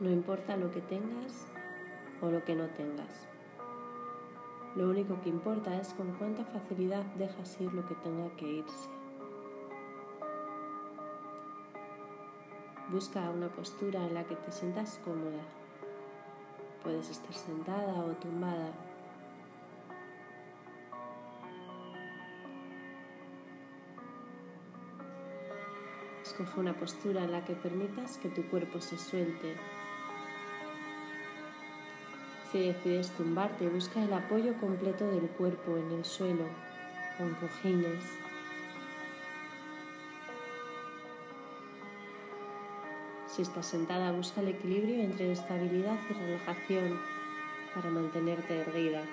No importa lo que tengas o lo que no tengas. Lo único que importa es con cuánta facilidad dejas ir lo que tenga que irse. Busca una postura en la que te sientas cómoda. Puedes estar sentada o tumbada. Escoge una postura en la que permitas que tu cuerpo se suelte si decides tumbarte, busca el apoyo completo del cuerpo en el suelo, con cojines. Si estás sentada, busca el equilibrio entre estabilidad y relajación para mantenerte erguida.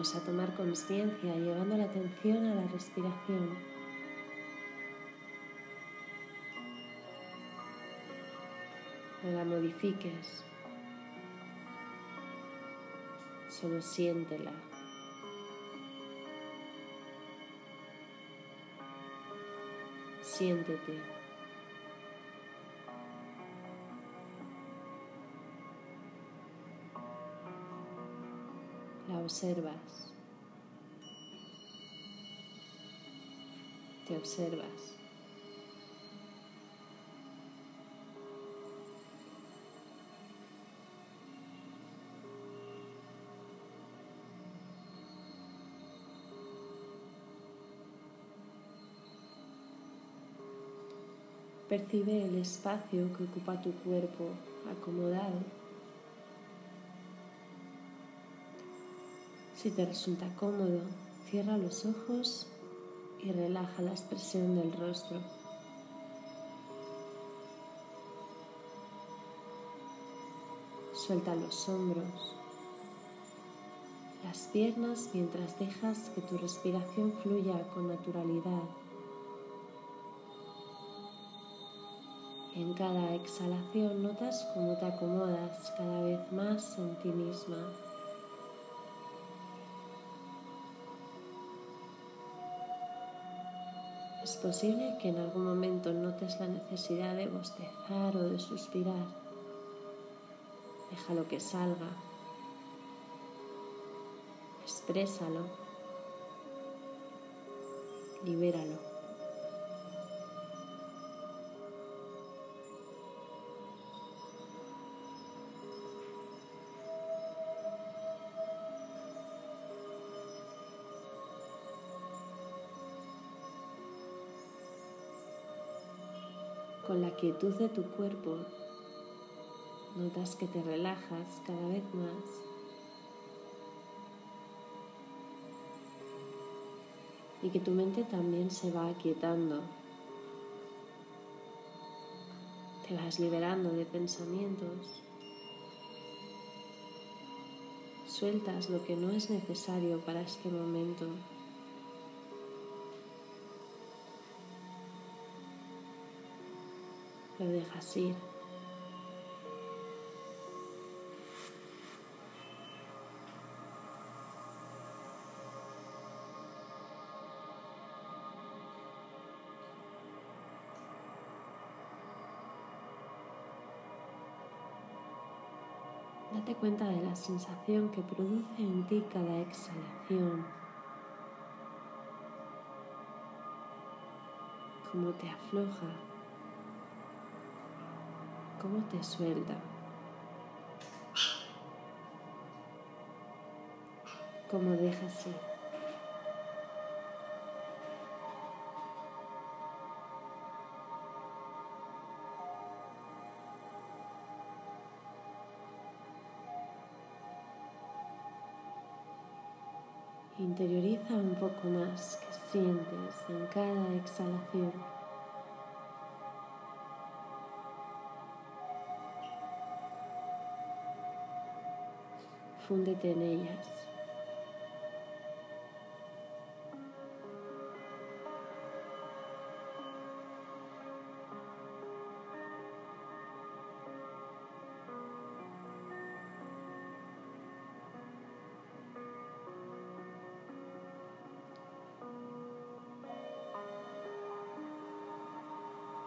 Vamos a tomar conciencia llevando la atención a la respiración. No la modifiques, solo siéntela. Siéntete. Observas, te observas. Percibe el espacio que ocupa tu cuerpo acomodado Si te resulta cómodo, cierra los ojos y relaja la expresión del rostro. Suelta los hombros, las piernas mientras dejas que tu respiración fluya con naturalidad. En cada exhalación notas cómo te acomodas cada vez más en ti misma. Es posible que en algún momento notes la necesidad de bostezar o de suspirar. Déjalo que salga. Exprésalo. Libéralo. Quietud de tu cuerpo, notas que te relajas cada vez más. Y que tu mente también se va aquietando. Te vas liberando de pensamientos. Sueltas lo que no es necesario para este momento. Lo dejas ir. Date cuenta de la sensación que produce en ti cada exhalación. Cómo te afloja cómo te suelta, cómo dejas ir. Interioriza un poco más que sientes en cada exhalación. fúndete en ellas.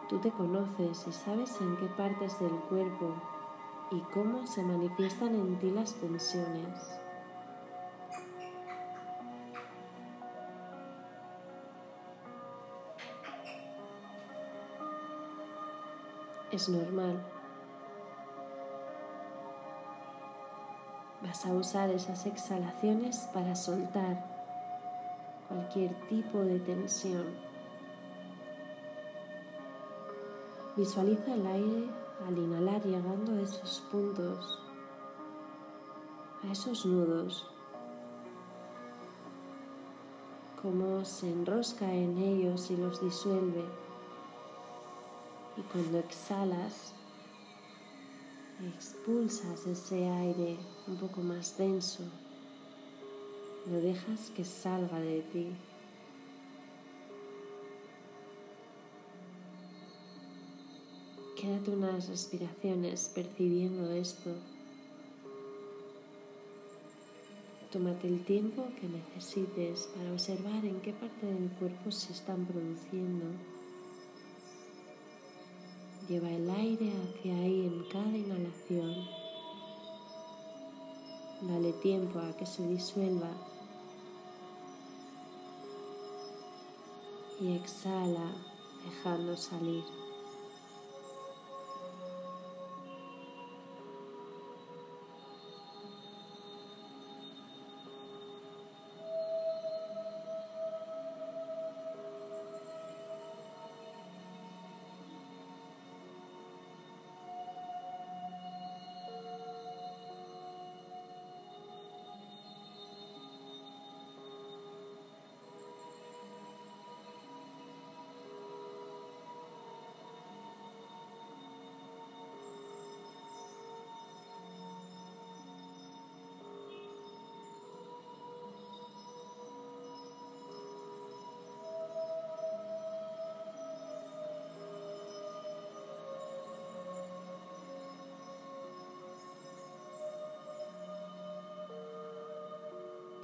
Tú te conoces y sabes en qué partes del cuerpo y cómo se manifiestan en ti las tensiones. Es normal. Vas a usar esas exhalaciones para soltar cualquier tipo de tensión. Visualiza el aire al inhalar llegando a esos puntos, a esos nudos, cómo se enrosca en ellos y los disuelve. Y cuando exhalas, expulsas ese aire un poco más denso, lo dejas que salga de ti. Quédate unas respiraciones percibiendo esto. Tómate el tiempo que necesites para observar en qué parte del cuerpo se están produciendo. Lleva el aire hacia ahí en cada inhalación. Dale tiempo a que se disuelva. Y exhala dejando salir.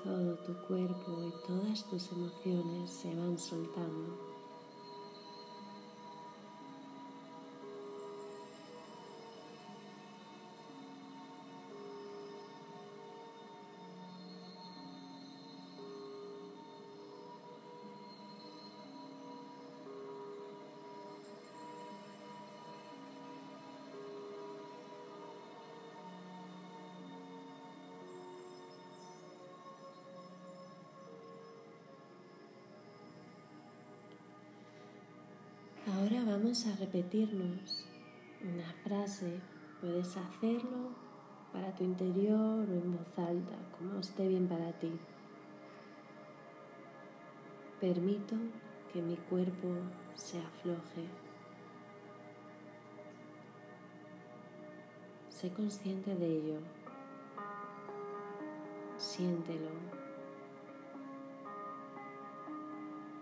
Todo tu cuerpo y todas tus emociones se van soltando. Vamos a repetirnos una frase. Puedes hacerlo para tu interior o en voz alta, como esté bien para ti. Permito que mi cuerpo se afloje. Sé consciente de ello. Siéntelo.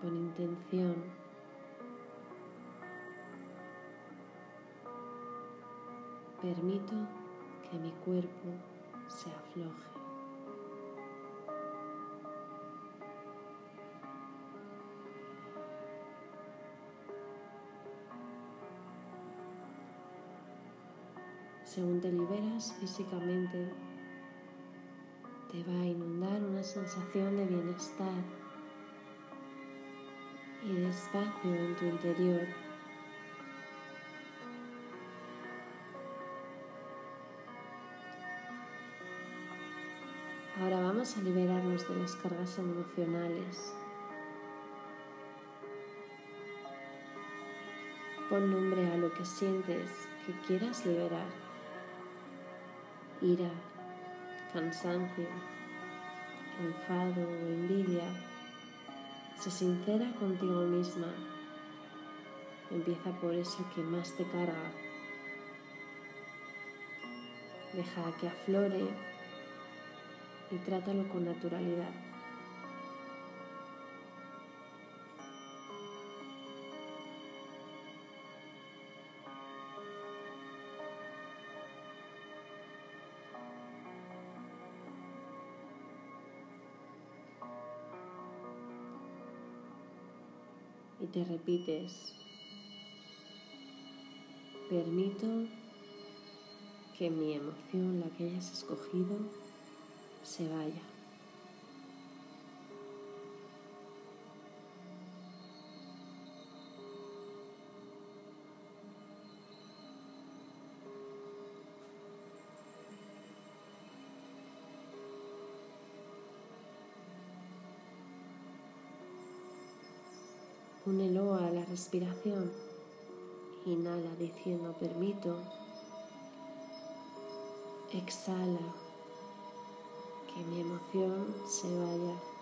Con intención Permito que mi cuerpo se afloje. Según te liberas físicamente, te va a inundar una sensación de bienestar y de espacio en tu interior Ahora vamos a liberarnos de las cargas emocionales. Pon nombre a lo que sientes que quieras liberar. Ira, cansancio, enfado o envidia. Sé sincera contigo misma. Empieza por eso que más te carga. Deja que aflore y trátalo con naturalidad. Y te repites, permito que mi emoción, la que hayas escogido, se vaya. Únelo a la respiración. Inhala diciendo permito. Exhala que mi emoción se vaya.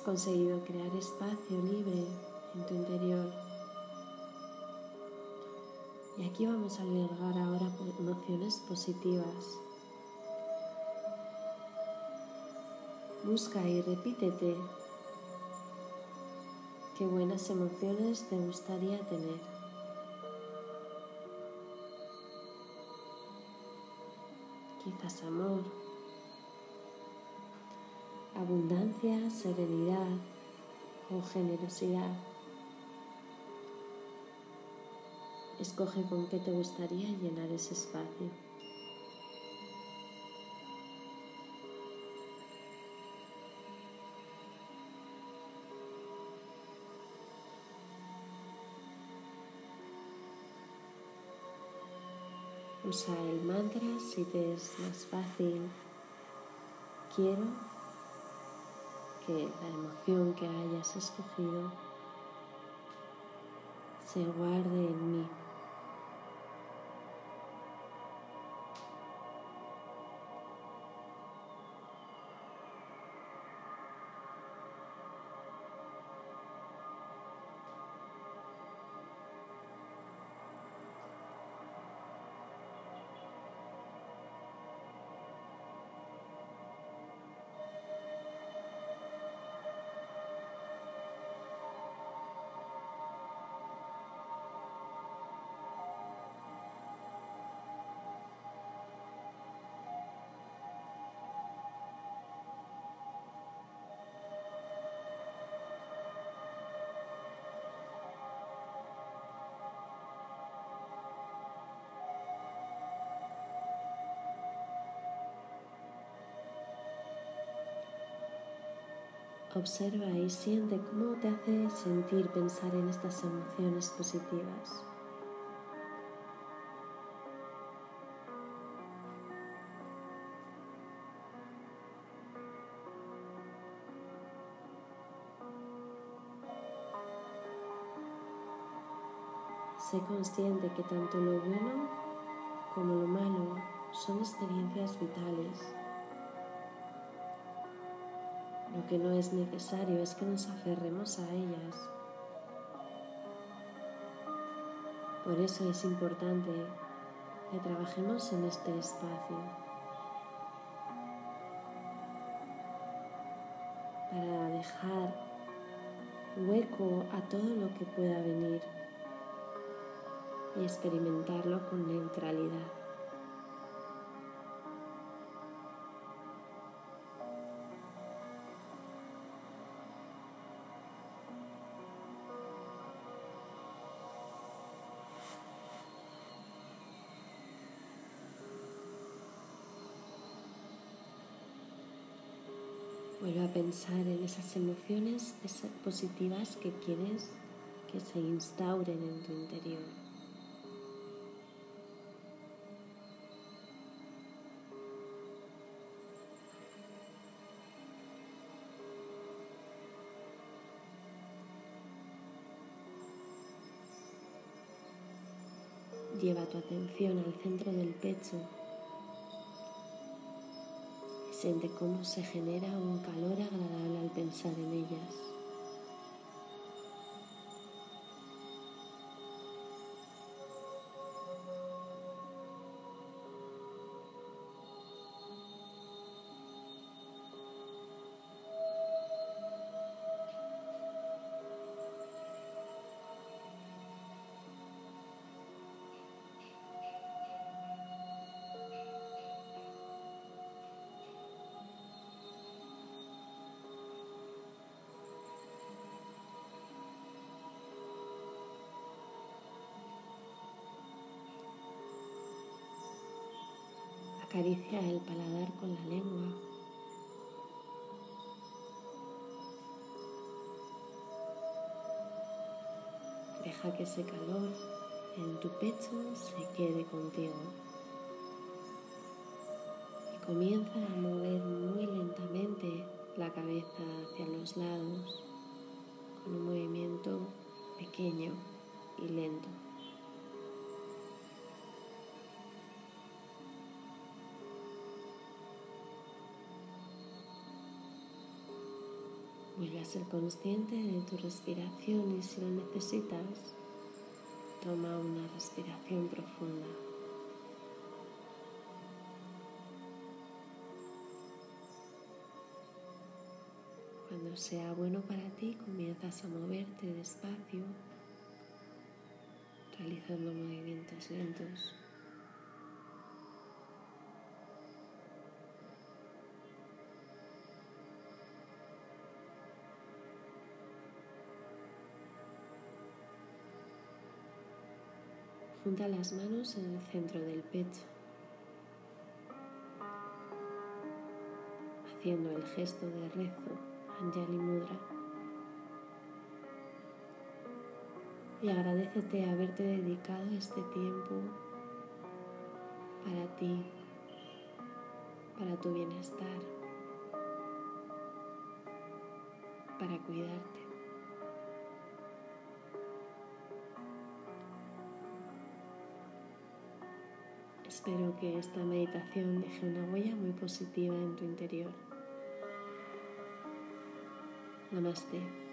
Conseguido crear espacio libre en tu interior. Y aquí vamos a albergar ahora emociones positivas. Busca y repítete qué buenas emociones te gustaría tener. Quizás amor, abundancia, serenidad o generosidad. Escoge con qué te gustaría llenar ese espacio. Usa el mantra si te es más fácil. Quiero que la emoción que hayas escogido se guarde en mí. Observa y siente cómo te hace sentir pensar en estas emociones positivas. Sé consciente que tanto lo bueno como lo malo son experiencias vitales lo que no es necesario es que nos aferremos a ellas. Por eso es importante que trabajemos en este espacio. Para dejar hueco a todo lo que pueda venir y experimentarlo con neutralidad. Vuelve a pensar en esas emociones positivas que quieres que se instauren en tu interior. Lleva tu atención al centro del pecho Siente cómo se genera un calor agradable al pensar en ellas. Acaricia el paladar con la lengua. Deja que ese calor en tu pecho se quede contigo. Y comienza a mover muy lentamente la cabeza hacia los lados con un movimiento pequeño y lento. Vuelve a ser consciente de tu respiración y si lo necesitas, toma una respiración profunda. Cuando sea bueno para ti, comienzas a moverte despacio, realizando movimientos lentos. Junta las manos en el centro del pecho, haciendo el gesto de rezo Anjali Mudra. Y agradecete haberte dedicado este tiempo para ti, para tu bienestar, para cuidarte. Espero que esta meditación deje una huella muy positiva en tu interior. Namaste.